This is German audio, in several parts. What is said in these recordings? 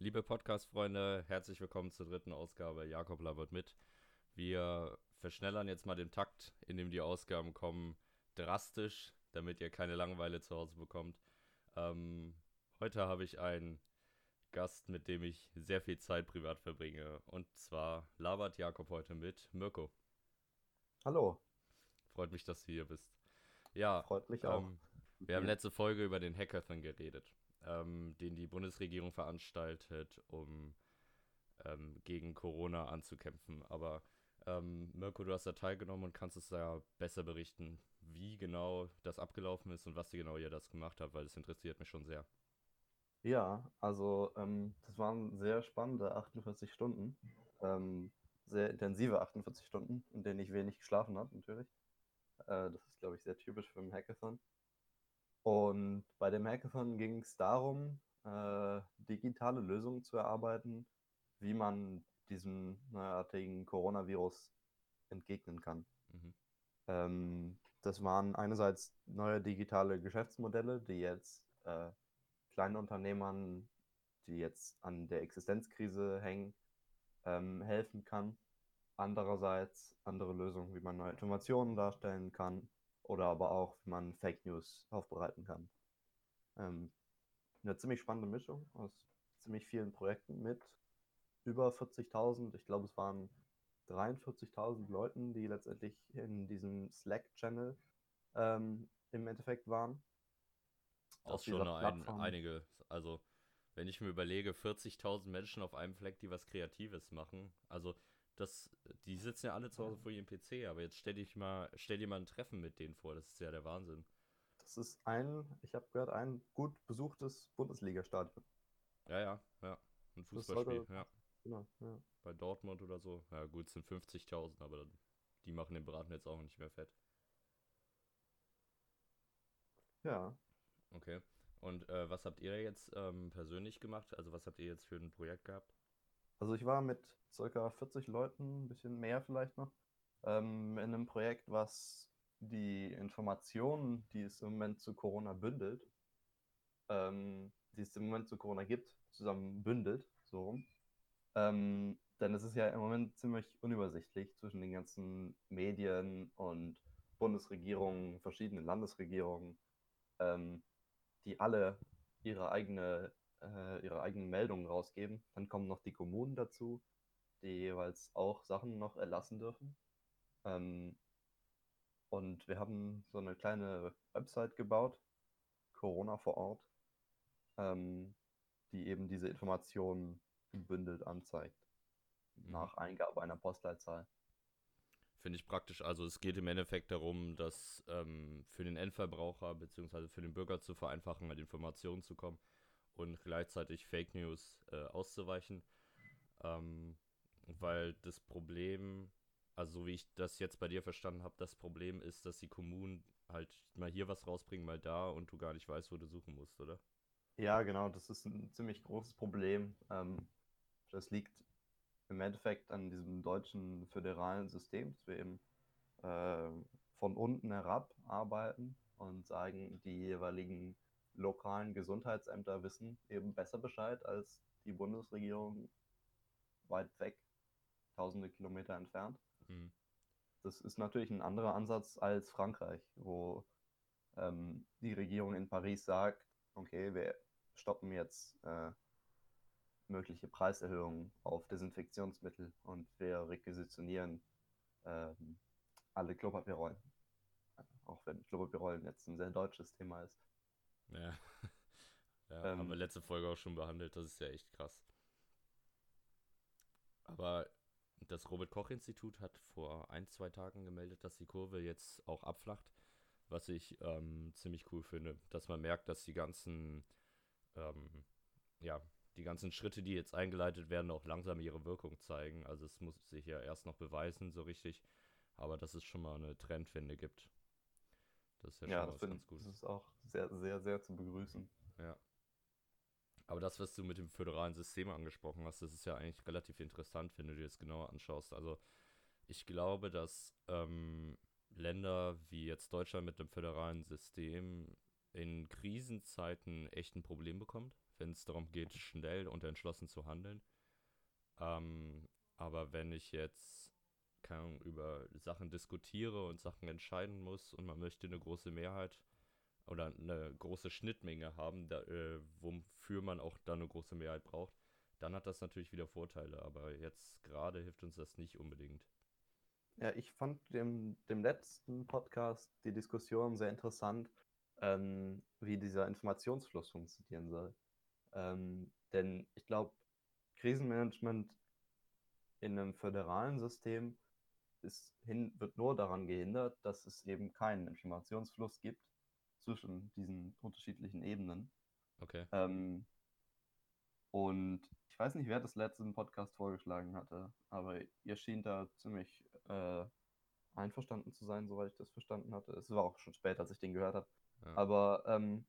Liebe Podcast-Freunde, herzlich willkommen zur dritten Ausgabe. Jakob labert mit. Wir verschnellern jetzt mal den Takt, in dem die Ausgaben kommen, drastisch, damit ihr keine Langeweile zu Hause bekommt. Ähm, heute habe ich einen Gast, mit dem ich sehr viel Zeit privat verbringe. Und zwar labert Jakob heute mit Mirko. Hallo. Freut mich, dass du hier bist. Ja, freut mich auch. Ähm, wir haben letzte Folge über den Hackathon geredet, ähm, den die Bundesregierung veranstaltet, um ähm, gegen Corona anzukämpfen. Aber ähm, Mirko, du hast da teilgenommen und kannst es da besser berichten, wie genau das abgelaufen ist und was genau ihr das gemacht habt, weil das interessiert mich schon sehr. Ja, also ähm, das waren sehr spannende 48 Stunden, ähm, sehr intensive 48 Stunden, in denen ich wenig geschlafen habe, natürlich. Äh, das ist, glaube ich, sehr typisch für einen Hackathon. Und bei dem Hackathon ging es darum, äh, digitale Lösungen zu erarbeiten, wie man diesem neuartigen Coronavirus entgegnen kann. Mhm. Ähm, das waren einerseits neue digitale Geschäftsmodelle, die jetzt äh, kleinen Unternehmern, die jetzt an der Existenzkrise hängen, ähm, helfen kann. Andererseits andere Lösungen, wie man neue Informationen darstellen kann oder aber auch, wie man Fake News aufbereiten kann. Ähm, eine ziemlich spannende Mischung aus ziemlich vielen Projekten mit über 40.000, ich glaube es waren 43.000 Leuten, die letztendlich in diesem Slack-Channel ähm, im Endeffekt waren. Das schon ein, einige, also wenn ich mir überlege, 40.000 Menschen auf einem Fleck, die was Kreatives machen, also das, die sitzen ja alle zu Hause vor ihrem PC, aber jetzt stell, dich mal, stell dir mal ein Treffen mit denen vor, das ist ja der Wahnsinn. Das ist ein, ich habe gehört, ein gut besuchtes Bundesliga-Stadion. Ja, ja, ja. Ein Fußballspiel, ja. Genau, ja. Bei Dortmund oder so. Ja, gut, es sind 50.000, aber die machen den Braten jetzt auch nicht mehr fett. Ja. Okay. Und äh, was habt ihr jetzt ähm, persönlich gemacht? Also, was habt ihr jetzt für ein Projekt gehabt? Also ich war mit ca. 40 Leuten, ein bisschen mehr vielleicht noch, ähm, in einem Projekt, was die Informationen, die es im Moment zu Corona bündelt, ähm, die es im Moment zu Corona gibt, zusammen bündelt, so rum. Ähm, denn es ist ja im Moment ziemlich unübersichtlich zwischen den ganzen Medien und Bundesregierungen, verschiedenen Landesregierungen, ähm, die alle ihre eigene äh, ihre eigenen Meldungen rausgeben. Dann kommen noch die Kommunen dazu, die jeweils auch Sachen noch erlassen dürfen. Ähm, und wir haben so eine kleine Website gebaut, Corona vor Ort, ähm, die eben diese Informationen gebündelt anzeigt. Mhm. Nach Eingabe einer Postleitzahl. Finde ich praktisch. Also es geht im Endeffekt darum, dass ähm, für den Endverbraucher bzw. für den Bürger zu vereinfachen, mit Informationen zu kommen und gleichzeitig Fake News äh, auszuweichen. Ähm, weil das Problem, also so wie ich das jetzt bei dir verstanden habe, das Problem ist, dass die Kommunen halt mal hier was rausbringen, mal da und du gar nicht weißt, wo du suchen musst, oder? Ja, genau, das ist ein ziemlich großes Problem. Ähm, das liegt im Endeffekt an diesem deutschen föderalen System, dass wir eben äh, von unten herab arbeiten und sagen, die jeweiligen lokalen Gesundheitsämter wissen eben besser Bescheid als die Bundesregierung weit weg, tausende Kilometer entfernt. Mhm. Das ist natürlich ein anderer Ansatz als Frankreich, wo ähm, die Regierung in Paris sagt, okay, wir stoppen jetzt äh, mögliche Preiserhöhungen auf Desinfektionsmittel und wir requisitionieren äh, alle Klopapierrollen. Auch wenn Klopapierrollen jetzt ein sehr deutsches Thema ist. Ja. ja ähm, haben wir letzte Folge auch schon behandelt. Das ist ja echt krass. Aber das Robert-Koch-Institut hat vor ein, zwei Tagen gemeldet, dass die Kurve jetzt auch abflacht. Was ich ähm, ziemlich cool finde. Dass man merkt, dass die ganzen, ähm, ja, die ganzen Schritte, die jetzt eingeleitet werden, auch langsam ihre Wirkung zeigen. Also es muss sich ja erst noch beweisen, so richtig. Aber dass es schon mal eine Trendwende gibt. Das ist ja, ja schon das, ganz gut. Das ist auch sehr, sehr, sehr zu begrüßen. Ja. Aber das, was du mit dem föderalen System angesprochen hast, das ist ja eigentlich relativ interessant, wenn du dir das genauer anschaust. Also ich glaube, dass ähm, Länder wie jetzt Deutschland mit dem föderalen System in Krisenzeiten echt ein Problem bekommt, wenn es darum geht, schnell und entschlossen zu handeln. Ähm, aber wenn ich jetzt Ahnung, über Sachen diskutiere und Sachen entscheiden muss und man möchte eine große Mehrheit oder eine große Schnittmenge haben, da, äh, wofür man auch dann eine große Mehrheit braucht, dann hat das natürlich wieder Vorteile. Aber jetzt gerade hilft uns das nicht unbedingt. Ja, ich fand dem, dem letzten Podcast die Diskussion sehr interessant, ähm, wie dieser Informationsfluss funktionieren soll. Ähm, denn ich glaube, Krisenmanagement in einem föderalen System ist hin, wird nur daran gehindert, dass es eben keinen Informationsfluss gibt zwischen diesen unterschiedlichen Ebenen. Okay. Ähm, und ich weiß nicht, wer das letzte im Podcast vorgeschlagen hatte, aber ihr schien da ziemlich äh, einverstanden zu sein, soweit ich das verstanden hatte. Es war auch schon spät, als ich den gehört habe. Ja. Aber ähm,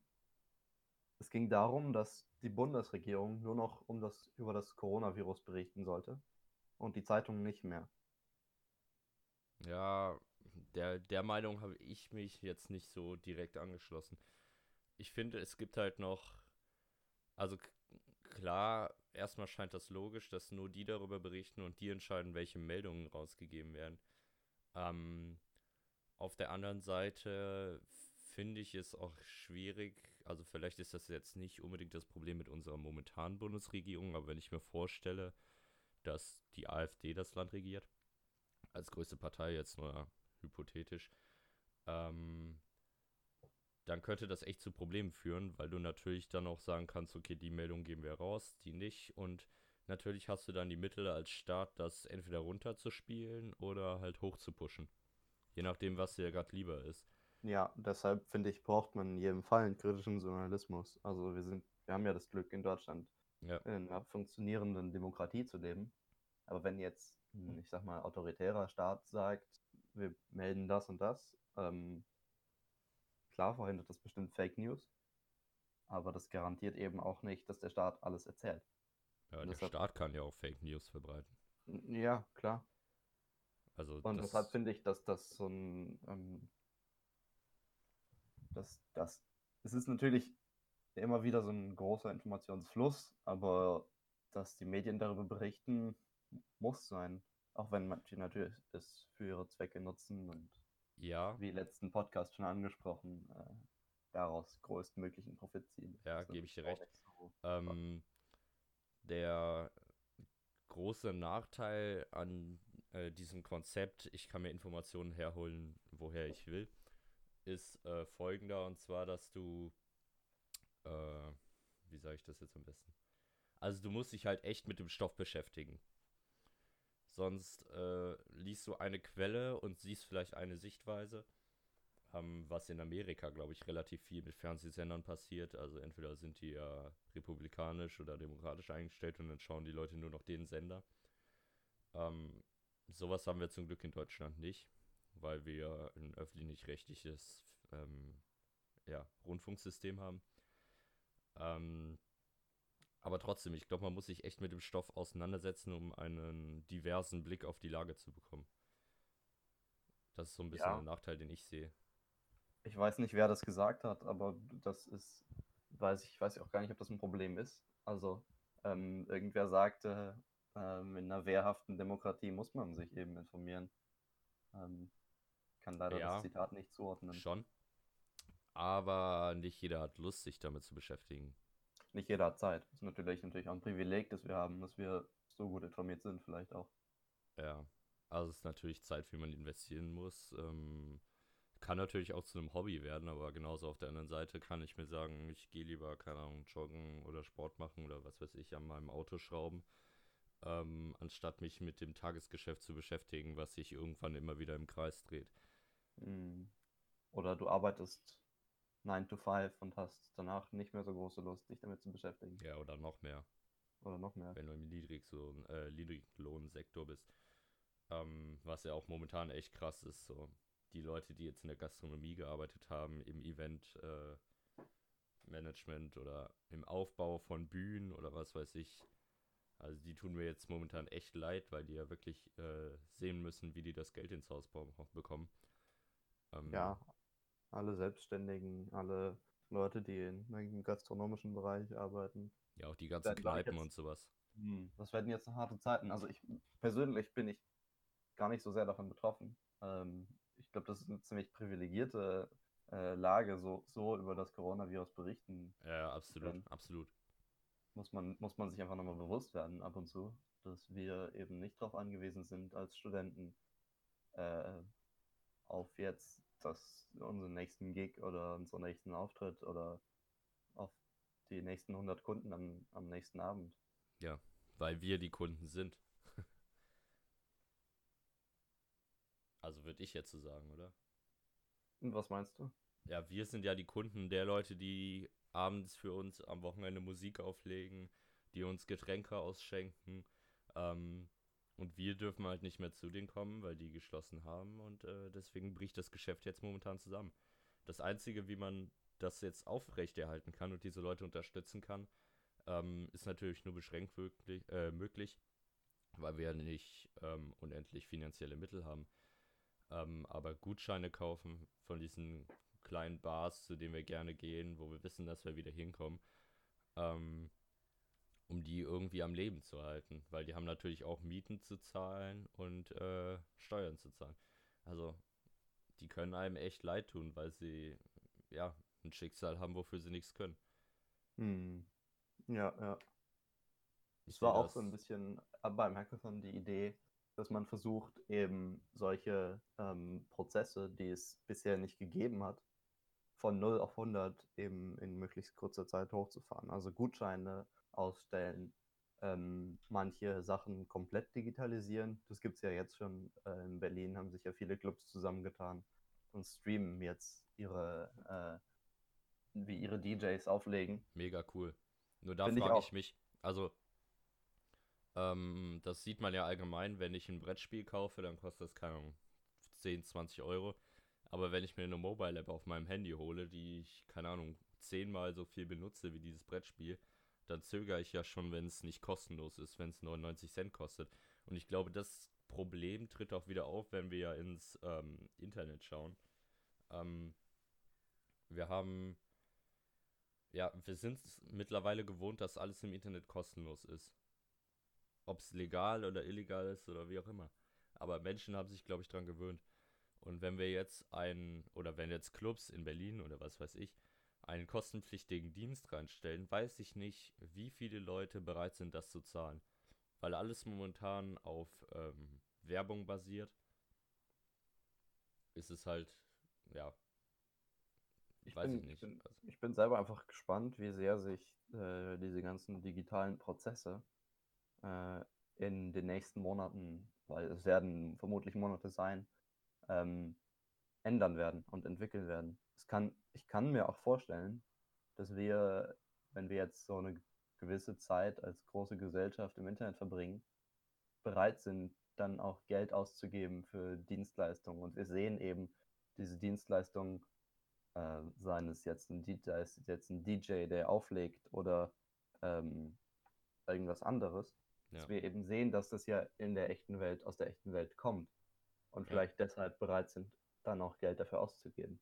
es ging darum, dass die Bundesregierung nur noch um das, über das Coronavirus berichten sollte und die Zeitungen nicht mehr. Ja, der, der Meinung habe ich mich jetzt nicht so direkt angeschlossen. Ich finde, es gibt halt noch, also klar, erstmal scheint das logisch, dass nur die darüber berichten und die entscheiden, welche Meldungen rausgegeben werden. Ähm, auf der anderen Seite finde ich es auch schwierig, also vielleicht ist das jetzt nicht unbedingt das Problem mit unserer momentanen Bundesregierung, aber wenn ich mir vorstelle, dass die AfD das Land regiert, als größte Partei jetzt nur hypothetisch, ähm, dann könnte das echt zu Problemen führen, weil du natürlich dann auch sagen kannst, okay, die Meldung geben wir raus, die nicht und natürlich hast du dann die Mittel als Staat, das entweder runterzuspielen oder halt hochzupuschen. Je nachdem, was dir gerade lieber ist. Ja, deshalb finde ich, braucht man in jedem Fall einen kritischen Journalismus. Also wir sind, wir haben ja das Glück in Deutschland Ja. in einer funktionierenden Demokratie zu leben. Aber wenn jetzt, ich sag mal, autoritärer Staat sagt, wir melden das und das, ähm, klar verhindert das bestimmt Fake News, aber das garantiert eben auch nicht, dass der Staat alles erzählt. Ja, der deshalb- Staat kann ja auch Fake News verbreiten. Ja, klar. Also Und das, deshalb finde ich, dass das so ein, ähm, dass das, es ist natürlich immer wieder so ein großer Informationsfluss, aber dass die Medien darüber berichten, muss sein. Auch wenn manche natürlich es für ihre Zwecke nutzen und ja, wie letzten Podcast schon angesprochen, äh, daraus größtmöglichen Profit ziehen. Ja, Also, gebe ich dir recht. so- Ähm, der große Nachteil an äh, diesem Konzept, ich kann mir Informationen herholen, woher ich will, ist äh, folgender, und zwar, dass du, äh, wie sage ich das jetzt am besten? Also du musst dich halt echt mit dem Stoff beschäftigen. Sonst äh, liest du eine Quelle und siehst vielleicht eine Sichtweise, ähm, was in Amerika, glaube ich, relativ viel mit Fernsehsendern passiert. Also entweder sind die ja republikanisch oder demokratisch eingestellt und dann schauen die Leute nur noch den Sender. Ähm, sowas haben wir zum Glück in Deutschland nicht, weil wir ein öffentlich-rechtliches ähm, ja, Rundfunksystem haben. Ähm, aber trotzdem, ich glaube, man muss sich echt mit dem Stoff auseinandersetzen, um einen diversen Blick auf die Lage zu bekommen. Das ist so ein bisschen Ja. der Nachteil, den ich sehe. Ich weiß nicht, wer das gesagt hat, aber das ist, weiß ich, weiß auch gar nicht, ob das ein Problem ist. Also, ähm, irgendwer sagte, ähm, in einer wehrhaften Demokratie muss man sich eben informieren. Ähm, kann leider Ja. das Zitat nicht zuordnen. Schon. Aber nicht jeder hat Lust, sich damit zu beschäftigen. Nicht jeder hat Zeit. Das ist natürlich, natürlich auch ein Privileg, das wir haben, dass wir so gut informiert sind, vielleicht auch. Ja. Also es ist natürlich Zeit, wie man investieren muss. Ähm, kann natürlich auch zu einem Hobby werden, aber genauso auf der anderen Seite kann ich mir sagen, ich gehe lieber, keine Ahnung, joggen oder Sport machen oder was weiß ich, an meinem Auto schrauben, ähm, anstatt mich mit dem Tagesgeschäft zu beschäftigen, was sich irgendwann immer wieder im Kreis dreht. Mm. Oder du arbeitest 9 to 5 und hast danach nicht mehr so große Lust, dich damit zu beschäftigen. Ja, oder noch mehr. Oder noch mehr. wenn du im Niedriglohn, äh, Niedriglohnsektor bist. Ähm, was ja auch momentan echt krass ist. So. Die Leute, die jetzt in der Gastronomie gearbeitet haben, im Event äh, Management oder im Aufbau von Bühnen oder was weiß ich. Also die tun mir jetzt momentan echt leid, weil die ja wirklich äh, sehen müssen, wie die das Geld ins Haus bekommen. Ähm, Ja, alle Selbstständigen, alle Leute, die in, im gastronomischen Bereich arbeiten. Ja, auch die ganzen Kneipen jetzt- und sowas. Hm, das werden jetzt harte Zeiten. Also ich persönlich bin ich gar nicht so sehr davon betroffen. Ähm, ich glaube, das ist eine ziemlich privilegierte äh, Lage, so, so über das Coronavirus berichten. Ja, absolut, Ähm, absolut. Muss man, muss man sich einfach nochmal bewusst werden, ab und zu, dass wir eben nicht darauf angewiesen sind, als Studenten äh, auf jetzt das, unseren nächsten Gig oder unseren nächsten Auftritt oder auf die nächsten 100 Kunden am, am nächsten Abend. Weil wir die Kunden sind. also würde ich jetzt so sagen, oder? Und was meinst du? Ja, wir sind ja die Kunden der Leute, die abends für uns am Wochenende Musik auflegen, die uns Getränke ausschenken. Ähm, und wir dürfen halt nicht mehr zu denen kommen, weil die geschlossen haben. Und äh, deswegen bricht das Geschäft jetzt momentan zusammen. Das Einzige, wie man das jetzt aufrechterhalten kann und diese Leute unterstützen kann, ähm, ist natürlich nur beschränkt wirklich, äh, möglich, weil wir ja nicht ähm, unendlich finanzielle Mittel haben. Ähm, aber Gutscheine kaufen von diesen kleinen Bars, zu denen wir gerne gehen, wo wir wissen, dass wir wieder hinkommen, ähm, um die irgendwie am Leben zu halten, weil die haben natürlich auch Mieten zu zahlen und äh, Steuern zu zahlen. Also die können einem echt leid tun, weil sie ja ein Schicksal haben, wofür sie nichts können. Hm. Ja, ja. Ich Es war auch so ein bisschen beim Hackathon die Idee, dass man versucht, eben solche ähm, Prozesse, die es bisher nicht gegeben hat, von 0 auf 100 eben in möglichst kurzer Zeit hochzufahren. Also Gutscheine ausstellen, ähm, manche Sachen komplett digitalisieren. Das gibt es ja jetzt schon. Äh, in Berlin haben sich ja viele Clubs zusammengetan und streamen jetzt ihre, äh, wie ihre DJs auflegen. Mega cool. Nur da ich frage auch. ich mich, also, ähm, das sieht man ja allgemein, wenn ich ein Brettspiel kaufe, dann kostet das, keine Ahnung, 10, 20 Euro. Aber wenn ich mir eine Mobile App auf meinem Handy hole, die ich, keine Ahnung, zehnmal so viel benutze wie dieses Brettspiel, dann zögere ich ja schon, wenn es nicht kostenlos ist, wenn es 99 Cent kostet. Und ich glaube, das Problem tritt auch wieder auf, wenn wir ja ins ähm, Internet schauen. Ähm, wir haben ja, wir sind es mittlerweile gewohnt, dass alles im Internet kostenlos ist. Ob es legal oder illegal ist oder wie auch immer. Aber Menschen haben sich, glaube ich, dran gewöhnt. Und wenn wir jetzt ein, oder wenn jetzt Clubs in Berlin oder was weiß ich, einen kostenpflichtigen Dienst reinstellen, weiß ich nicht, wie viele Leute bereit sind, das zu zahlen. Weil alles momentan auf ähm, Werbung basiert, ist es halt, ja, Ich weiß bin, ich ich nicht. bin, Also, ich bin selber einfach gespannt, wie sehr sich äh, diese ganzen digitalen Prozesse äh, in den nächsten Monaten, weil es werden vermutlich Monate sein, ähm, ändern werden und entwickeln werden. Es kann, ich kann mir auch vorstellen, dass wir, wenn wir jetzt so eine gewisse Zeit als große Gesellschaft im Internet verbringen, bereit sind, dann auch Geld auszugeben für Dienstleistungen. Und wir sehen eben diese Dienstleistungen äh, seien es jetzt ein DJ, jetzt ein DJ, der auflegt oder ähm, irgendwas anderes, Ja. dass wir eben sehen, dass das ja in der echten Welt, aus der echten Welt kommt und Ja. vielleicht deshalb bereit sind, dann auch Geld dafür auszugeben.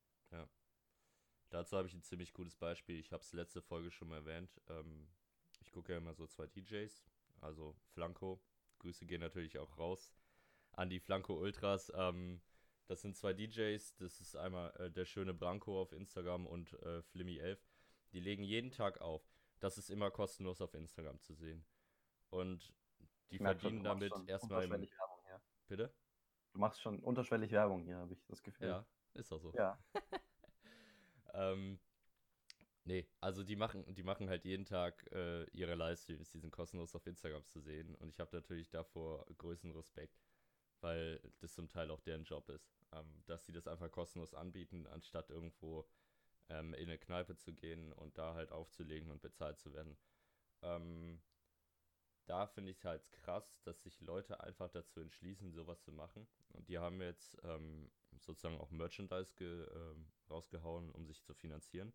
Dazu habe ich ein ziemlich gutes Beispiel. Ich habe es letzte Folge schon mal erwähnt. Ähm, ich gucke ja immer so zwei DJs, also Flanco. Grüße gehen natürlich auch raus an die Flanco Ultras. Ähm, das sind zwei DJs. Das ist einmal äh, der schöne Branko auf Instagram und äh, Flimmy11. Die legen jeden Tag auf. Das ist immer kostenlos auf Instagram zu sehen. Und die schon, verdienen machst damit schon erstmal unterschwellig Werbung hier. Bitte? Du machst schon unterschwellig Werbung hier, habe ich das Gefühl. Ja, ist auch so. Ja. Ähm, nee, also die machen, die machen halt jeden Tag äh, ihre Livestreams, die sind kostenlos auf Instagram zu sehen. Und ich habe natürlich davor größten Respekt, weil das zum Teil auch deren Job ist. Ähm, dass sie das einfach kostenlos anbieten, anstatt irgendwo ähm, in eine Kneipe zu gehen und da halt aufzulegen und bezahlt zu werden. Ähm, da finde ich es halt krass, dass sich Leute einfach dazu entschließen, sowas zu machen. Und die haben jetzt ähm, sozusagen auch Merchandise ge, ähm, rausgehauen, um sich zu finanzieren.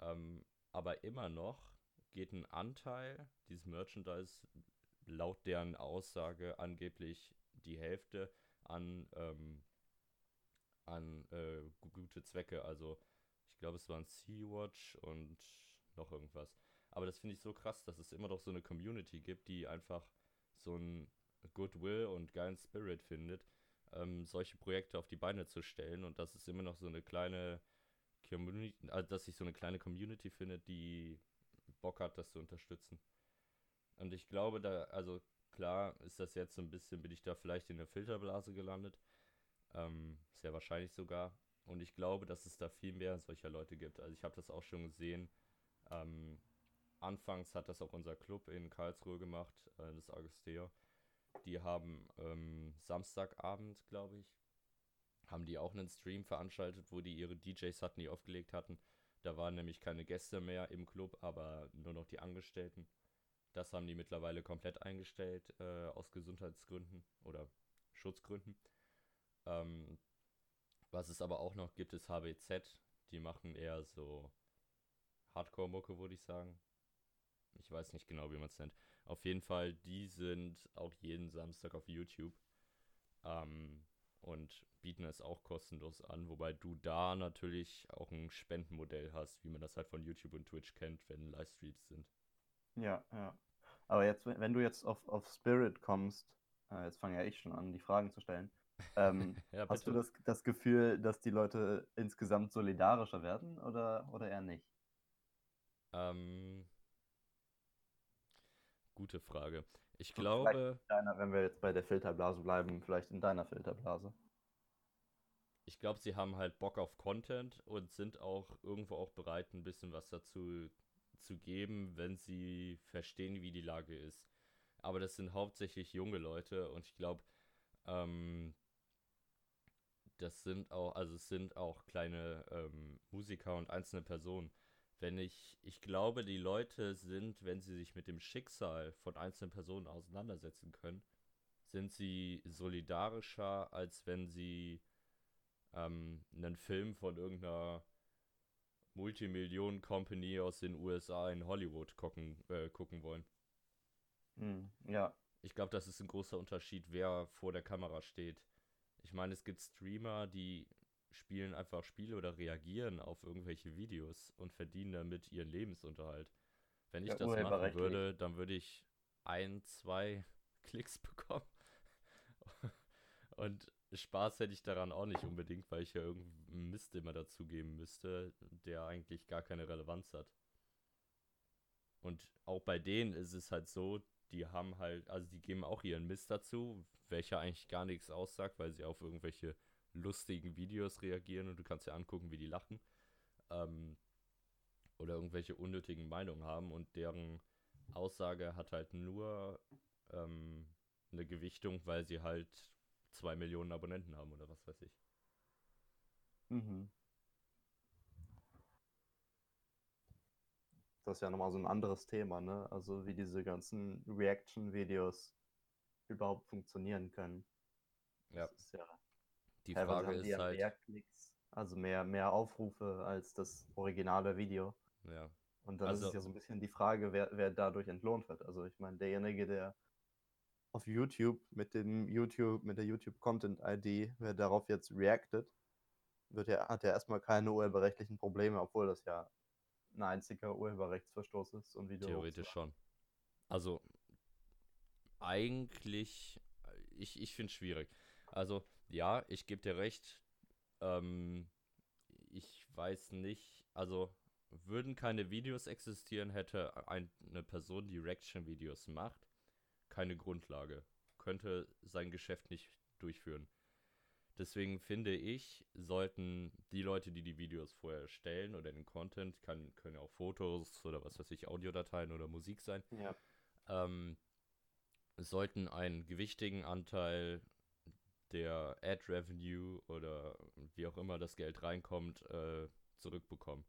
Ähm, aber immer noch geht ein Anteil dieses Merchandise laut deren Aussage angeblich die Hälfte an, ähm, an äh, gu- gute Zwecke. Also ich glaube, es waren Sea-Watch und noch irgendwas. Aber das finde ich so krass, dass es immer noch so eine Community gibt, die einfach so ein Goodwill und geilen Spirit findet, ähm, solche Projekte auf die Beine zu stellen und dass es immer noch so eine kleine Community, also dass sich so eine kleine Community findet, die Bock hat, das zu unterstützen. Und ich glaube, da, also klar ist das jetzt so ein bisschen, bin ich da vielleicht in der Filterblase gelandet. Ähm, sehr wahrscheinlich sogar. Und ich glaube, dass es da viel mehr solcher Leute gibt. Also ich habe das auch schon gesehen. Ähm, anfangs hat das auch unser Club in Karlsruhe gemacht, äh, das Augusteo. Die haben ähm, Samstagabend, glaube ich, haben die auch einen Stream veranstaltet, wo die ihre DJs hatten, die aufgelegt hatten. Da waren nämlich keine Gäste mehr im Club, aber nur noch die Angestellten. Das haben die mittlerweile komplett eingestellt äh, aus Gesundheitsgründen oder Schutzgründen. Ähm, was es aber auch noch gibt, ist HBZ. Die machen eher so Hardcore-Mucke, würde ich sagen. Ich weiß nicht genau, wie man es nennt. Auf jeden Fall, die sind auch jeden Samstag auf YouTube. Ähm, und bieten es auch kostenlos an, wobei du da natürlich auch ein Spendenmodell hast, wie man das halt von YouTube und Twitch kennt, wenn Livestreams sind. Ja, ja. Aber jetzt, wenn du jetzt auf, auf Spirit kommst, äh, jetzt fange ja ich schon an, die Fragen zu stellen. Ähm, ja, hast du das, das Gefühl, dass die Leute insgesamt solidarischer werden oder, oder eher nicht? Ähm, gute Frage. Ich glaube. Deiner, wenn wir jetzt bei der Filterblase bleiben, vielleicht in deiner Filterblase. Ich glaube, sie haben halt Bock auf Content und sind auch irgendwo auch bereit, ein bisschen was dazu zu geben, wenn sie verstehen, wie die Lage ist. Aber das sind hauptsächlich junge Leute und ich glaube, ähm, das sind auch, also es sind auch kleine ähm, Musiker und einzelne Personen wenn ich, ich glaube, die Leute sind, wenn sie sich mit dem Schicksal von einzelnen Personen auseinandersetzen können, sind sie solidarischer, als wenn sie ähm, einen Film von irgendeiner Multimillionen-Company aus den USA in Hollywood gucken, äh, gucken wollen. Hm, ja. Ich glaube, das ist ein großer Unterschied, wer vor der Kamera steht. Ich meine, es gibt Streamer, die spielen einfach Spiele oder reagieren auf irgendwelche Videos und verdienen damit ihren Lebensunterhalt. Wenn ich ja, das machen würde, dann würde ich ein, zwei Klicks bekommen. und Spaß hätte ich daran auch nicht unbedingt, weil ich ja irgendeinen Mist immer dazugeben müsste, der eigentlich gar keine Relevanz hat. Und auch bei denen ist es halt so, die haben halt, also die geben auch ihren Mist dazu, welcher eigentlich gar nichts aussagt, weil sie auf irgendwelche lustigen Videos reagieren und du kannst dir angucken, wie die lachen. Ähm, oder irgendwelche unnötigen Meinungen haben und deren Aussage hat halt nur ähm, eine Gewichtung, weil sie halt zwei Millionen Abonnenten haben oder was weiß ich. Mhm. Das ist ja nochmal so ein anderes Thema, ne? Also wie diese ganzen Reaction-Videos überhaupt funktionieren können. Ja. Das ist ja die Frage ist halt. Mehr Klicks, also mehr, mehr Aufrufe als das originale Video. Ja. Und dann also, ist es ja so ein bisschen die Frage, wer, wer dadurch entlohnt wird. Also ich meine, derjenige, der auf YouTube mit dem YouTube, mit der YouTube Content ID, wer darauf jetzt reactet, wird ja, hat ja erstmal keine urheberrechtlichen Probleme, obwohl das ja ein einziger Urheberrechtsverstoß ist. Und Video Theoretisch schon. Also eigentlich, ich, ich finde es schwierig. Also ja, ich gebe dir recht. Ähm, ich weiß nicht, also würden keine Videos existieren, hätte ein, eine Person, die Reaction-Videos macht, keine Grundlage. Könnte sein Geschäft nicht durchführen. Deswegen finde ich, sollten die Leute, die die Videos vorher erstellen oder den Content, kann, können auch Fotos oder was weiß ich, Audiodateien oder Musik sein, ja. ähm, sollten einen gewichtigen Anteil der Ad Revenue oder wie auch immer das Geld reinkommt, äh, zurückbekommen.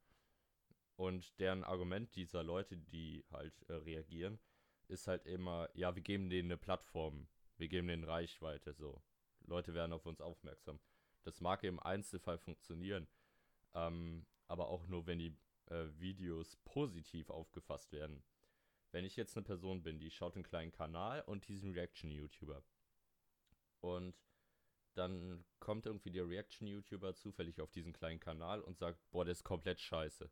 Und deren Argument dieser Leute, die halt äh, reagieren, ist halt immer, ja, wir geben denen eine Plattform, wir geben denen Reichweite, so. Leute werden auf uns aufmerksam. Das mag im Einzelfall funktionieren, ähm, aber auch nur, wenn die äh, Videos positiv aufgefasst werden. Wenn ich jetzt eine Person bin, die schaut einen kleinen Kanal und diesen Reaction-YouTuber und dann kommt irgendwie der Reaction-YouTuber zufällig auf diesen kleinen Kanal und sagt, boah, der ist komplett scheiße.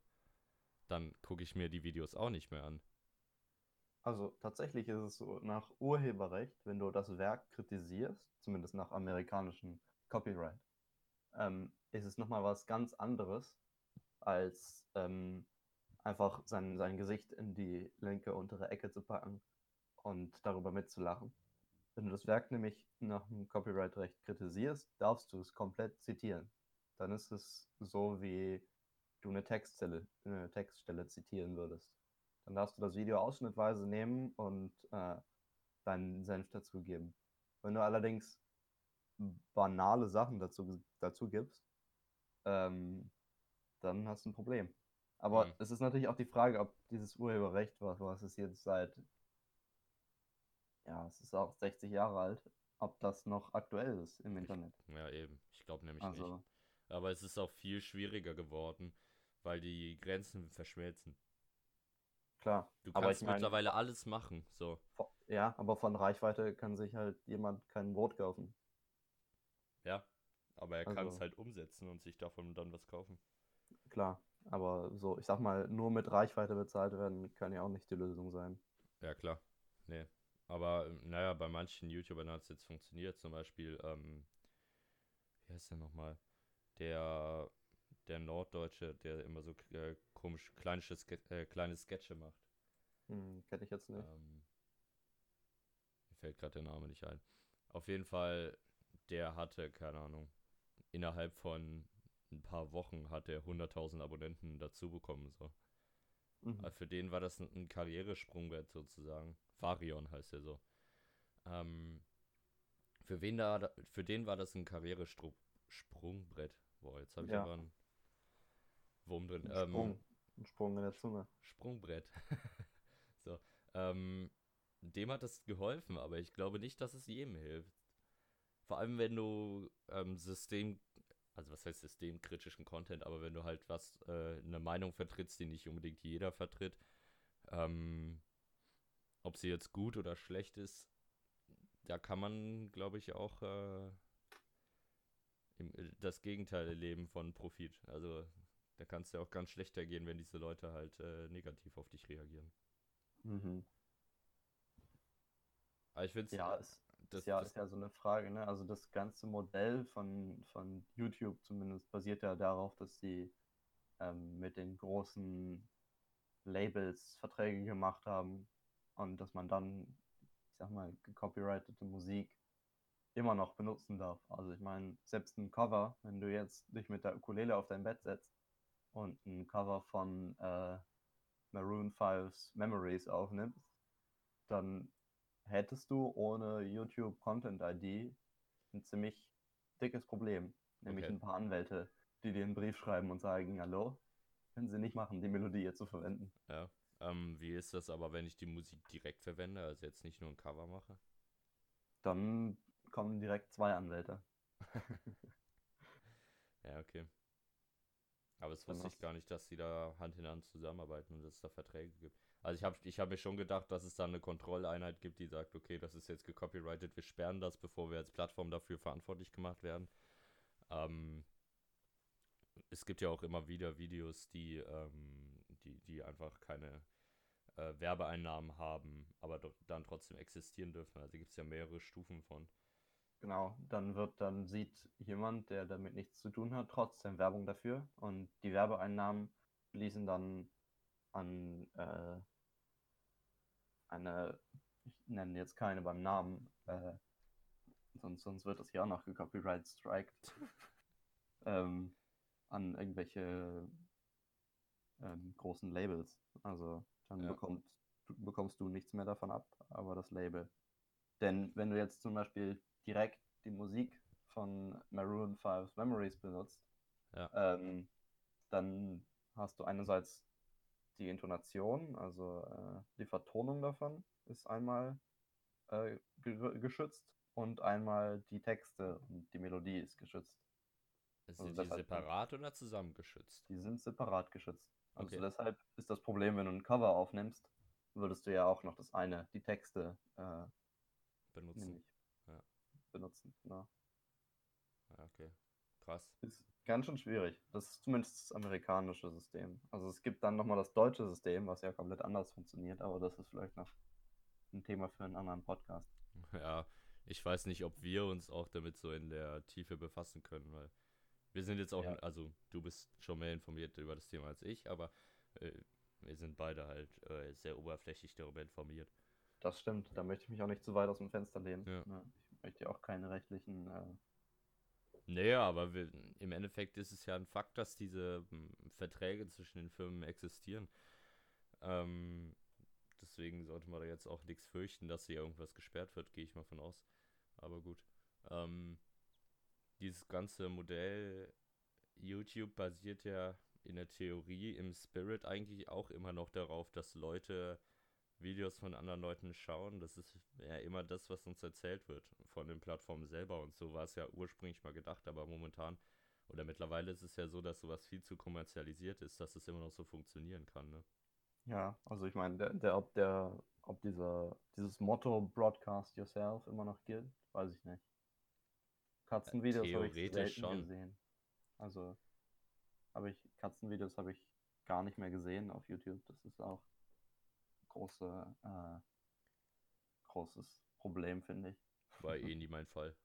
dann gucke ich mir die Videos auch nicht mehr an. Also tatsächlich ist es so, nach Urheberrecht, wenn du das Werk kritisierst, zumindest nach amerikanischem Copyright, ähm, ist es nochmal was ganz anderes, als ähm, einfach sein, sein Gesicht in die linke untere Ecke zu packen und darüber mitzulachen. Wenn du das Werk nämlich nach dem Copyright-Recht kritisierst, darfst du es komplett zitieren. Dann ist es so, wie du eine Textstelle, eine Textstelle zitieren würdest. Dann darfst du das Video ausschnittweise nehmen und äh, deinen Senf dazugeben. Wenn du allerdings banale Sachen dazu, dazu gibst, ähm, dann hast du ein Problem. Aber Mhm. es ist natürlich auch die Frage, ob dieses Urheberrecht, was, was es jetzt seit, ja, es ist auch 60 Jahre alt, ob das noch aktuell ist im Internet. Ja, eben. Ich glaube nämlich nicht. Also, Aber es ist auch viel schwieriger geworden, weil die Grenzen verschmelzen. klar. Du kannst ich meine, mittlerweile alles machen. So. ja, aber von Reichweite kann sich halt jemand kein Brot kaufen. Ja. Aber er kann es Also- halt umsetzen und sich davon dann was kaufen. Klar. Aber so, ich sag mal, nur mit Reichweite bezahlt werden, kann ja auch nicht die Lösung sein. Ja, klar. Nee. Aber naja, bei manchen YouTubern hat es jetzt funktioniert. Zum Beispiel, ähm, wie heißt der nochmal? Der, der Norddeutsche, der immer so äh, komisch kleine, äh, kleine Sketche macht. Hm, kenn ich jetzt nicht. Ähm, mir fällt gerade der Name nicht ein. Auf jeden Fall, der hatte, keine Ahnung, innerhalb von ein paar Wochen hat er 100.000 Abonnenten dazu bekommen. So. Mhm. Aber für den war das ein, ein Karrieresprungbrett sozusagen. Varion heißt er so. Ähm, für wen da, für den war das ein Karrieresprungbrett. Boah, jetzt habe ich Ja. aber einen Wurm drin. Ein Ähm, Sprung. Ein Sprung in der Zunge. Sprungbrett. so. Ähm, dem hat das geholfen, aber ich glaube nicht, dass es jedem hilft. Vor allem, wenn du ähm, System, also was heißt systemkritischen Content, aber wenn du halt was, äh, eine Meinung vertrittst, die nicht unbedingt jeder vertritt, ähm, ob sie jetzt gut oder schlecht ist, da kann man, glaube ich, auch äh, im, äh, das Gegenteil erleben von Profit. Also da kann es ja auch ganz schlechter gehen, wenn diese Leute halt äh, negativ auf dich reagieren. Mhm. Aber ich finde es. Ja, es das, ist, ja, das, ist ja so eine Frage, ne? Also das ganze Modell von, von YouTube zumindest basiert ja darauf, dass sie ähm, mit den großen Labels Verträge gemacht haben und dass man dann, ich sag mal, gecopyrightete Musik immer noch benutzen darf. Also ich meine, selbst ein Cover, wenn du jetzt dich mit der Ukulele auf dein Bett setzt und ein Cover von äh, Maroon 5's Memories aufnimmst, dann hättest du ohne YouTube Content ID ein ziemlich dickes Problem. Nämlich Okay. ein paar Anwälte, die dir einen Brief schreiben und sagen, hallo, können sie nicht machen, die Melodie hier zu verwenden. ja. Ähm, wie ist das aber, wenn ich die Musik direkt verwende, also jetzt nicht nur ein Cover mache? Dann kommen direkt zwei Anwälte. Ja, okay. Aber es wusste ich gar nicht, dass sie da Hand in Hand zusammenarbeiten und dass es da Verträge gibt. Also ich habe ich hab mir schon gedacht, dass es da eine Kontrolleinheit gibt, die sagt, okay, das ist jetzt gecopyrightet, wir sperren das, bevor wir als Plattform dafür verantwortlich gemacht werden. Ähm, es gibt ja auch immer wieder Videos, die, ähm, die, die einfach keine äh, Werbeeinnahmen haben, aber dann trotzdem existieren dürfen. Also gibt es ja mehrere Stufen von. Genau, dann wird, dann sieht jemand, der damit nichts zu tun hat, trotzdem Werbung dafür und die Werbeeinnahmen fließen dann an äh, eine, ich nenne jetzt keine beim Namen, äh, sonst, sonst wird das hier auch noch gecopyright striked, ähm, an irgendwelche ähm, großen Labels. Also dann Ja. bekommt, du, bekommst du nichts mehr davon ab, aber das Label. Denn wenn du jetzt zum Beispiel direkt die Musik von Maroon 5's Memories benutzt, Ja. ähm, dann hast du einerseits die Intonation, also äh, die Vertonung davon ist einmal äh, ge geschützt und einmal die Texte und die Melodie ist geschützt. Sind Also die separat oder zusammengeschützt? Die sind separat geschützt. Also Okay. deshalb ist das Problem, wenn du ein Cover aufnimmst, würdest du ja auch noch das eine, die Texte äh, Benutzen. Ja. benutzen. Genau. Ja, okay. Krass. Ist ganz schön schwierig. Das ist zumindest das amerikanische System. Also es gibt dann nochmal das deutsche System, was ja komplett anders funktioniert, aber das ist vielleicht noch ein Thema für einen anderen Podcast. Ja, ich weiß nicht, ob wir uns auch damit so in der Tiefe befassen können, weil wir sind jetzt auch, Ja. also du bist schon mehr informiert über das Thema als ich, aber äh, wir sind beide halt äh, sehr oberflächlich darüber informiert. Das stimmt, da möchte ich mich auch nicht zu weit aus dem Fenster lehnen. Ja. Ne? Ich möchte ja auch keine rechtlichen. Äh, Naja, aber wir, im Endeffekt ist es ja ein Fakt, dass diese m, Verträge zwischen den Firmen existieren. Ähm, deswegen sollte man da jetzt auch nichts fürchten, dass hier irgendwas gesperrt wird, gehe ich mal von aus. Aber gut. Ähm, dieses ganze Modell YouTube basiert ja in der Theorie, im Spirit eigentlich auch immer noch darauf, dass Leute Videos von anderen Leuten schauen. Das ist ja immer das, was uns erzählt wird von den Plattformen selber. Und so war es ja ursprünglich mal gedacht, aber momentan oder mittlerweile ist es ja so, dass sowas viel zu kommerzialisiert ist, dass es immer noch so funktionieren kann. Ne? ja, also ich meine, der, der, ob der, ob dieser, dieses Motto Broadcast Yourself immer noch gilt, weiß ich nicht. Katzenvideos habe ich selten schon. gesehen. Also habe ich Katzenvideos habe ich gar nicht mehr gesehen auf YouTube. Das ist auch große, äh, großes Problem, finde ich. War eh nie mein Fall.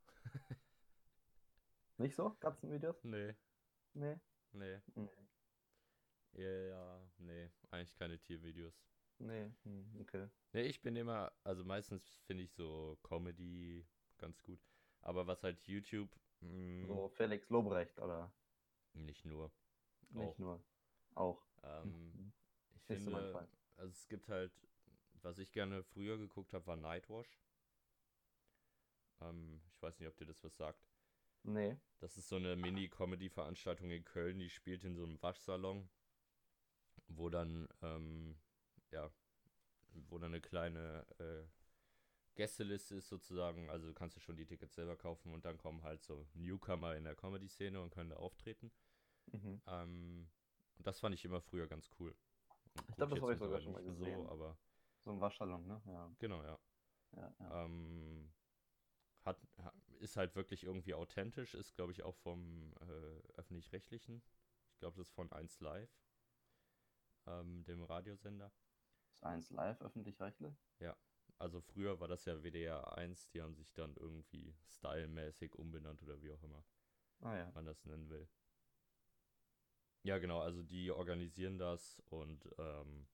Nicht so? Katzenvideos? Nee, Nee. nee. Nee. Ja, nee. Eigentlich keine Tiervideos. Nee. Hm, okay. Nee, ich bin immer, also meistens finde ich so Comedy ganz gut. Aber was halt YouTube, mh, So Felix Lobrecht oder nicht nur. nicht Auch. nur. Auch. Ähm, Hm. ich finde, Fall. Also es gibt halt, was ich gerne früher geguckt habe, war Nightwash. Ähm, ich weiß nicht, ob dir das was sagt. Nee. Das ist so eine Mini-Comedy-Veranstaltung in Köln, die spielt in so einem Waschsalon, wo dann, ähm, ja, wo dann eine kleine äh, Gästeliste ist sozusagen. Also kannst du schon die Tickets selber kaufen und dann kommen halt so Newcomer in der Comedy-Szene und können da auftreten. Mhm. Ähm, und das fand ich immer früher ganz cool. Ich glaub, guck das hab jetzt ich sogar schon mal gesehen. So, aber So ein Waschsalon, ne? Ja. genau, ja. Ja, ja. Ähm, hat, ha- ist halt wirklich irgendwie authentisch, ist glaube ich auch vom äh, öffentlich-rechtlichen. Ich glaube, das ist von 1 Live, ähm, dem Radiosender. Ist eins live öffentlich-rechtlich? Also früher war das ja WDR 1, die haben sich dann irgendwie stylmäßig umbenannt oder wie auch immer Ah ja. man das nennen will. Ja, genau, also die organisieren das und ähm,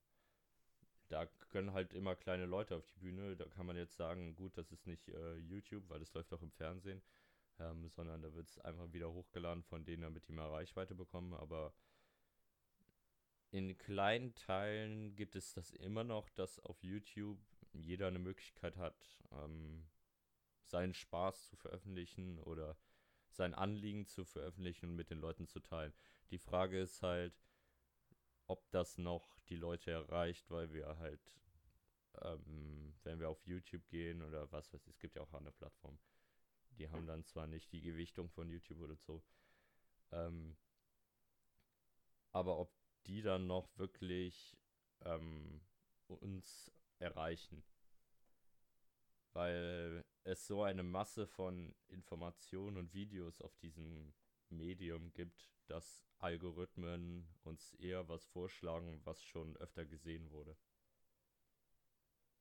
da können halt immer kleine Leute auf die Bühne. Da kann man jetzt sagen, gut, das ist nicht äh, YouTube, weil das läuft auch im Fernsehen, ähm, sondern da wird es einfach wieder hochgeladen von denen, damit die mal Reichweite bekommen. Aber in kleinen Teilen gibt es das immer noch, dass auf YouTube jeder eine Möglichkeit hat, ähm, seinen Spaß zu veröffentlichen oder sein Anliegen zu veröffentlichen und mit den Leuten zu teilen. Die Frage ist halt, ob das noch die Leute erreicht, weil wir halt, ähm, wenn wir auf YouTube gehen oder was weiß ich, es gibt ja auch andere Plattformen, die haben dann zwar nicht die Gewichtung von YouTube oder so, ähm, aber ob die dann noch wirklich ähm, uns erreichen. Weil es so eine Masse von Informationen und Videos auf diesem Medium gibt, dass Algorithmen uns eher was vorschlagen, was schon öfter gesehen wurde.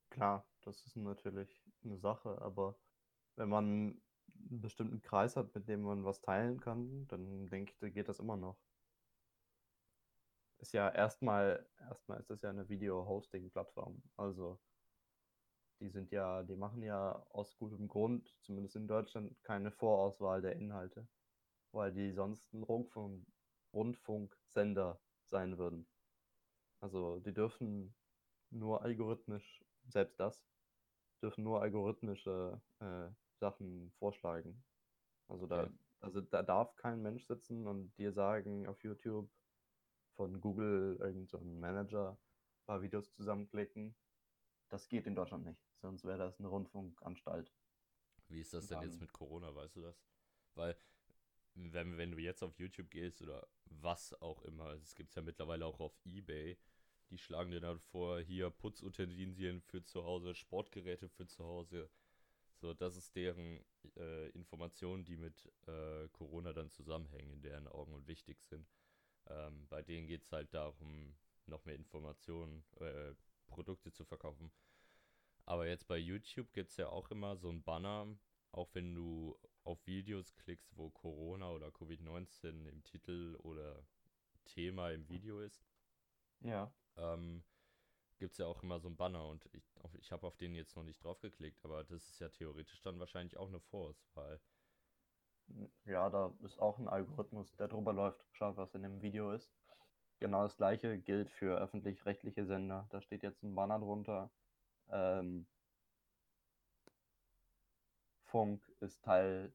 Klar, das ist natürlich eine Sache, aber wenn man einen bestimmten Kreis hat, mit dem man was teilen kann, dann denke ich, da geht das immer noch. Ist ja erstmal, erstmal ist das ja eine Video-Hosting-Plattform. Also die sind ja, die machen ja aus gutem Grund, zumindest in Deutschland, keine Vorauswahl der Inhalte, weil die sonst ein Rundfunk, Rundfunksender sein würden. Also die dürfen nur algorithmisch, selbst das, dürfen nur algorithmische äh, Sachen vorschlagen. Also da, Okay. also da darf kein Mensch sitzen und dir sagen auf YouTube von Google irgend so Manager ein paar Videos zusammenklicken. Das geht in Deutschland nicht, sonst wäre das eine Rundfunkanstalt. Wie ist das denn jetzt mit Corona, weißt du das? Weil, wenn, wenn du jetzt auf YouTube gehst oder was auch immer, es gibt ja mittlerweile auch auf Ebay, die schlagen dir dann vor, hier Putzutensilien für zu Hause, Sportgeräte für zu Hause, So, das ist deren äh, Informationen, die mit äh, Corona dann zusammenhängen, in deren Augen und wichtig sind. Ähm, bei denen geht es halt darum, noch mehr Informationen, äh, Produkte zu verkaufen. Aber jetzt bei YouTube gibt es ja auch immer so ein Banner, auch wenn du auf Videos klickst, wo Corona oder Covid-19 im Titel oder Thema im Video ist. Ja. Ähm, gibt es ja auch immer so ein Banner und ich, ich habe auf den jetzt noch nicht drauf geklickt, aber das ist ja theoretisch dann wahrscheinlich auch eine Vorauswahl. Ja, da ist auch ein Algorithmus, der drüber läuft, schaut, was in dem Video ist. Genau das gleiche gilt für öffentlich-rechtliche Sender. Da steht jetzt ein Banner drunter. Ähm, Funk ist Teil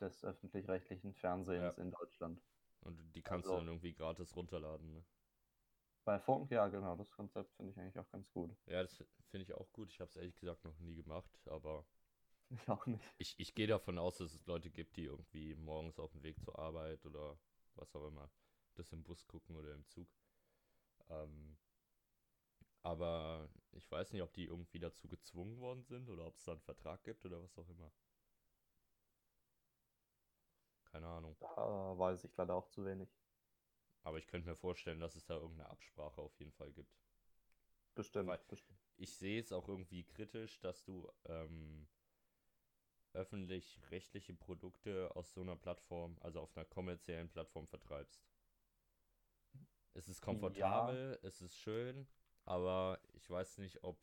des öffentlich-rechtlichen Fernsehens Ja. in Deutschland. Und die kannst Also- du dann irgendwie gratis runterladen. Ne? Bei Funk, ja, genau, das Konzept finde ich eigentlich auch ganz gut. Ja, das finde ich auch gut. Ich habe es ehrlich gesagt noch nie gemacht, aber Ich auch nicht. ich, ich gehe davon aus, dass es Leute gibt, die irgendwie morgens auf dem Weg zur Arbeit oder was auch immer das im Bus gucken oder im Zug. Ähm, aber ich weiß nicht, ob die irgendwie dazu gezwungen worden sind oder ob es da einen Vertrag gibt oder was auch immer. Keine Ahnung. Da weiß ich leider auch zu wenig. Aber ich könnte mir vorstellen, dass es da irgendeine Absprache auf jeden Fall gibt. Bestimmt, Weil- bestimmt. Ich sehe es auch irgendwie kritisch, dass du ähm, öffentlich-rechtliche Produkte aus so einer Plattform, also auf einer kommerziellen Plattform vertreibst. Es ist komfortabel, es ist schön, aber ich weiß nicht, ob,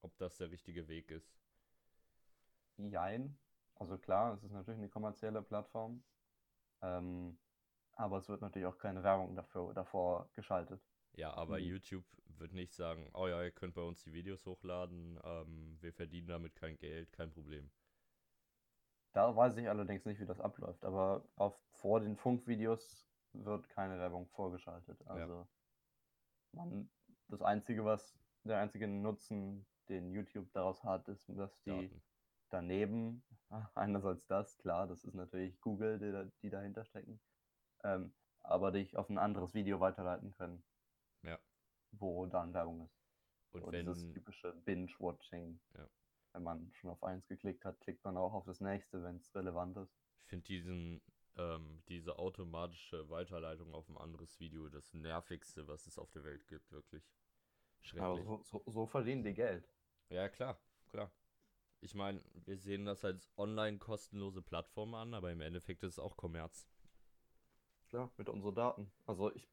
ob das der richtige Weg ist. Jein. Also klar, es ist natürlich eine kommerzielle Plattform. Ähm, aber es wird natürlich auch keine Werbung dafür, davor geschaltet. Ja, aber Mhm. YouTube wird nicht sagen, oh ja, ihr könnt bei uns die Videos hochladen, ähm, wir verdienen damit kein Geld, kein Problem. Da weiß ich allerdings nicht, wie das abläuft. Aber auf, vor den Funkvideos wird keine Werbung vorgeschaltet. Also man, das Einzige, was der einzige Nutzen, den YouTube daraus hat, ist, dass die Daten. Daneben, einerseits das, klar, das ist natürlich Google, die, die dahinter stecken, ähm, aber dich auf ein anderes Video weiterleiten können, Ja. wo dann Werbung ist. Und So dieses wenn, typische Binge-Watching. Ja. Wenn man schon auf eins geklickt hat, klickt man auch auf das nächste, wenn es relevant ist. Ich finde diesen, ähm, diese automatische Weiterleitung auf ein anderes Video das nervigste, was es auf der Welt gibt, wirklich. Aber Schrecklich. so, so, so verdienen die Geld. Ja, klar, klar. Ich meine, wir sehen das als online kostenlose Plattform an, aber im Endeffekt ist es auch Kommerz. Klar, mit unseren Daten. Also ich,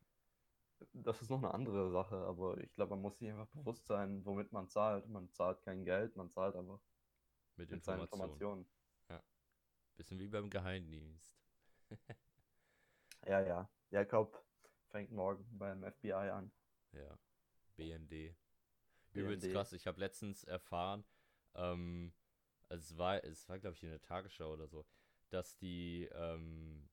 das ist noch eine andere Sache, aber ich glaube, man muss sich einfach bewusst sein, womit man zahlt. Man zahlt kein Geld, man zahlt einfach Mit mit Informationen. Informationen. Bisschen wie beim Geheimdienst. Ja, ja. Jakob fängt morgen beim FBI an. Ja. BND. Übelst BND. krass. Ich habe letztens erfahren, ähm, es war, es war, glaube ich, in der Tagesschau oder so, dass die, ähm,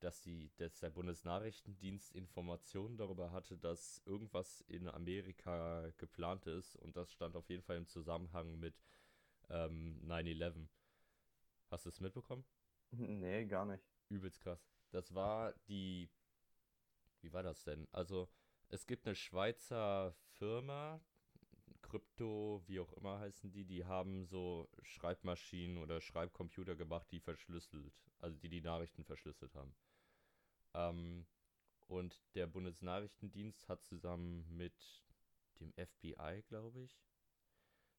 dass die, dass der Bundesnachrichtendienst Informationen darüber hatte, dass irgendwas in Amerika geplant ist und das stand auf jeden Fall im Zusammenhang mit ähm, 9-11. Hast du es mitbekommen? Nee, gar nicht. Übelst krass. Das war die. Wie war das denn? Also, es gibt eine Schweizer Firma, Krypto, wie auch immer heißen die, die haben so Schreibmaschinen oder Schreibcomputer gemacht, die verschlüsselt, also die die Nachrichten verschlüsselt haben. Ähm, und der Bundesnachrichtendienst hat zusammen mit dem FBI, glaube ich,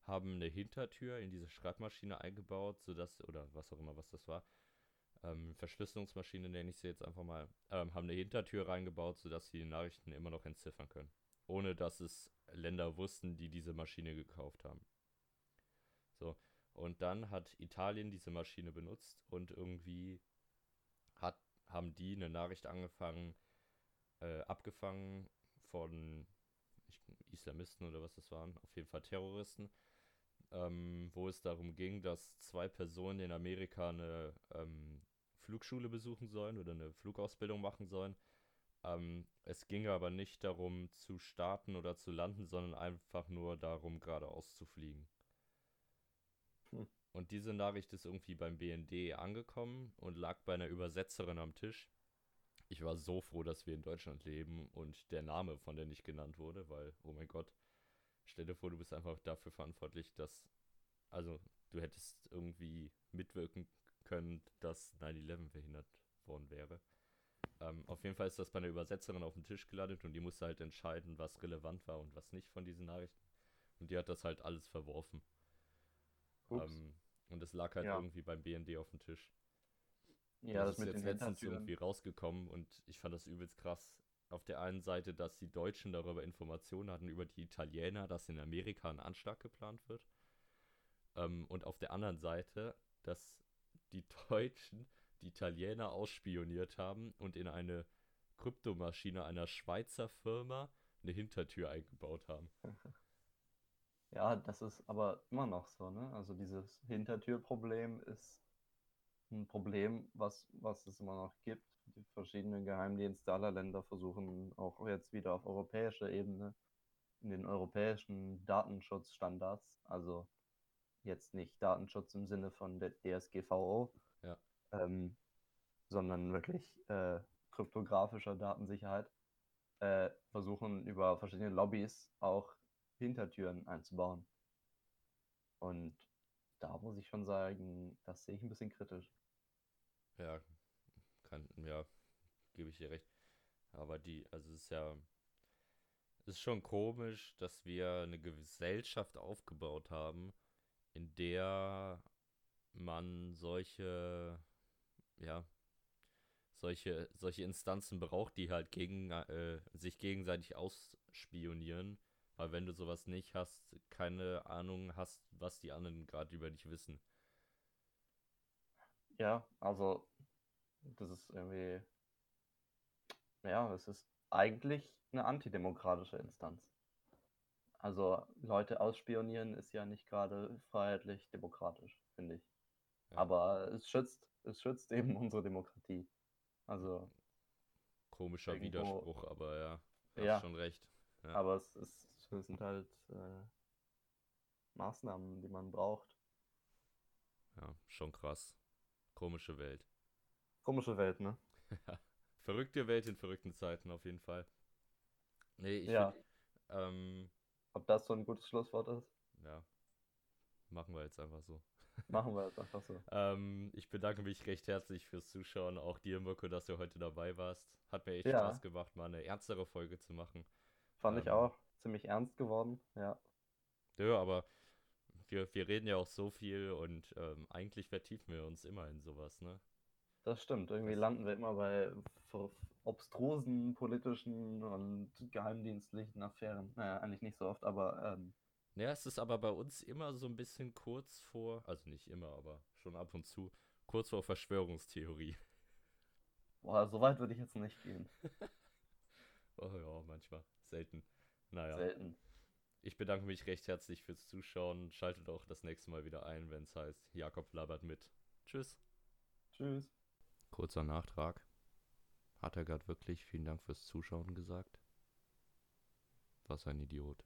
haben eine Hintertür in diese Schreibmaschine eingebaut, sodass, oder was auch immer, was das war, ähm, Verschlüsselungsmaschine nenne ich sie jetzt einfach mal, ähm, haben eine Hintertür reingebaut, sodass sie die Nachrichten immer noch entziffern können. Ohne dass es Länder wussten, die diese Maschine gekauft haben. So, und dann hat Italien diese Maschine benutzt und irgendwie hat, haben die eine Nachricht angefangen, äh, abgefangen von ich, Islamisten oder was das waren, auf jeden Fall Terroristen, ähm, wo es darum ging, dass zwei Personen in Amerika eine ähm, Flugschule besuchen sollen oder eine Flugausbildung machen sollen. Ähm, es ging aber nicht darum zu starten oder zu landen, sondern einfach nur darum, geradeaus zu fliegen. Hm. Und diese Nachricht ist irgendwie beim BND angekommen und lag bei einer Übersetzerin am Tisch. Ich war so froh, dass wir in Deutschland leben und der Name von der nicht genannt wurde, weil, oh mein Gott, stell dir vor, du bist einfach dafür verantwortlich, dass, also du hättest irgendwie mitwirken können, dass 9-11 verhindert worden wäre. Ähm, auf jeden Fall ist das bei einer Übersetzerin auf den Tisch gelandet und die musste halt entscheiden, was relevant war und was nicht von diesen Nachrichten. Und die hat das halt alles verworfen. Ähm, und es lag halt ja. irgendwie beim BND auf dem Tisch. Ja, das, das ist jetzt letztens irgendwie rausgekommen und ich fand das übelst krass. Auf der einen Seite, dass die Deutschen darüber Informationen hatten über die Italiener, dass in Amerika ein Anschlag geplant wird. Ähm, und auf der anderen Seite, dass die Deutschen die Italiener ausspioniert haben und in eine Kryptomaschine einer Schweizer Firma eine Hintertür eingebaut haben. Ja, das ist aber immer noch so, ne? Also dieses Hintertürproblem ist ein Problem, was, was es immer noch gibt. Die verschiedenen Geheimdienste aller Länder versuchen auch jetzt wieder auf europäischer Ebene in den europäischen Datenschutzstandards, also jetzt nicht Datenschutz im Sinne von der DSGVO. Ähm, sondern wirklich äh, kryptografischer Datensicherheit, äh, versuchen über verschiedene Lobbys auch Hintertüren einzubauen. Und da muss ich schon sagen, das sehe ich ein bisschen kritisch. Ja, kann, ja, gebe ich dir recht. Aber die, also es ist ja, es ist schon komisch, dass wir eine Gesellschaft aufgebaut haben, in der man solche, ja, solche, solche Instanzen braucht, die halt gegen, äh, sich gegenseitig ausspionieren. Weil wenn du sowas nicht hast, keine Ahnung hast, was die anderen gerade über dich wissen. Ja, also das ist irgendwie, ja, es ist eigentlich eine antidemokratische Instanz. Also Leute ausspionieren ist ja nicht gerade freiheitlich demokratisch, finde ich. Ja. Aber es schützt, es schützt eben unsere Demokratie. Also. Komischer irgendwo, Widerspruch, aber ja, hast ja, schon recht. Ja. Aber es, ist, es sind halt äh, Maßnahmen, die man braucht. Ja, schon krass. Komische Welt. Komische Welt, ne? Verrückte Welt in verrückten Zeiten auf jeden Fall. Nee, ich ja. Find, ähm, ob das so ein gutes Schlusswort ist? Ja. Machen wir jetzt einfach so. Machen wir jetzt einfach so. ähm, ich bedanke mich recht herzlich fürs Zuschauen. Auch dir, Mirko, dass du heute dabei warst. Hat mir echt ja. Spaß gemacht, mal eine ernstere Folge zu machen. Fand ähm, ich auch. Ziemlich ernst geworden, ja. Ja, aber wir, wir reden ja auch so viel und ähm, eigentlich vertiefen wir uns immer in sowas, ne? Das stimmt. Irgendwie das landen wir immer bei obstrusen politischen und geheimdienstlichen Affären. Naja, eigentlich nicht so oft, aber. Ähm, ja, es ist aber bei uns immer so ein bisschen kurz vor, also nicht immer, aber schon ab und zu, kurz vor Verschwörungstheorie. Boah, so weit würde ich jetzt nicht gehen. oh ja, manchmal. Selten. Naja. Selten. Ich bedanke mich recht herzlich fürs Zuschauen. Schaltet auch das nächste Mal wieder ein, wenn es heißt, Jakob labert mit. Tschüss. Tschüss. Kurzer Nachtrag. Hat er gerade wirklich vielen Dank fürs Zuschauen gesagt? Was ein Idiot.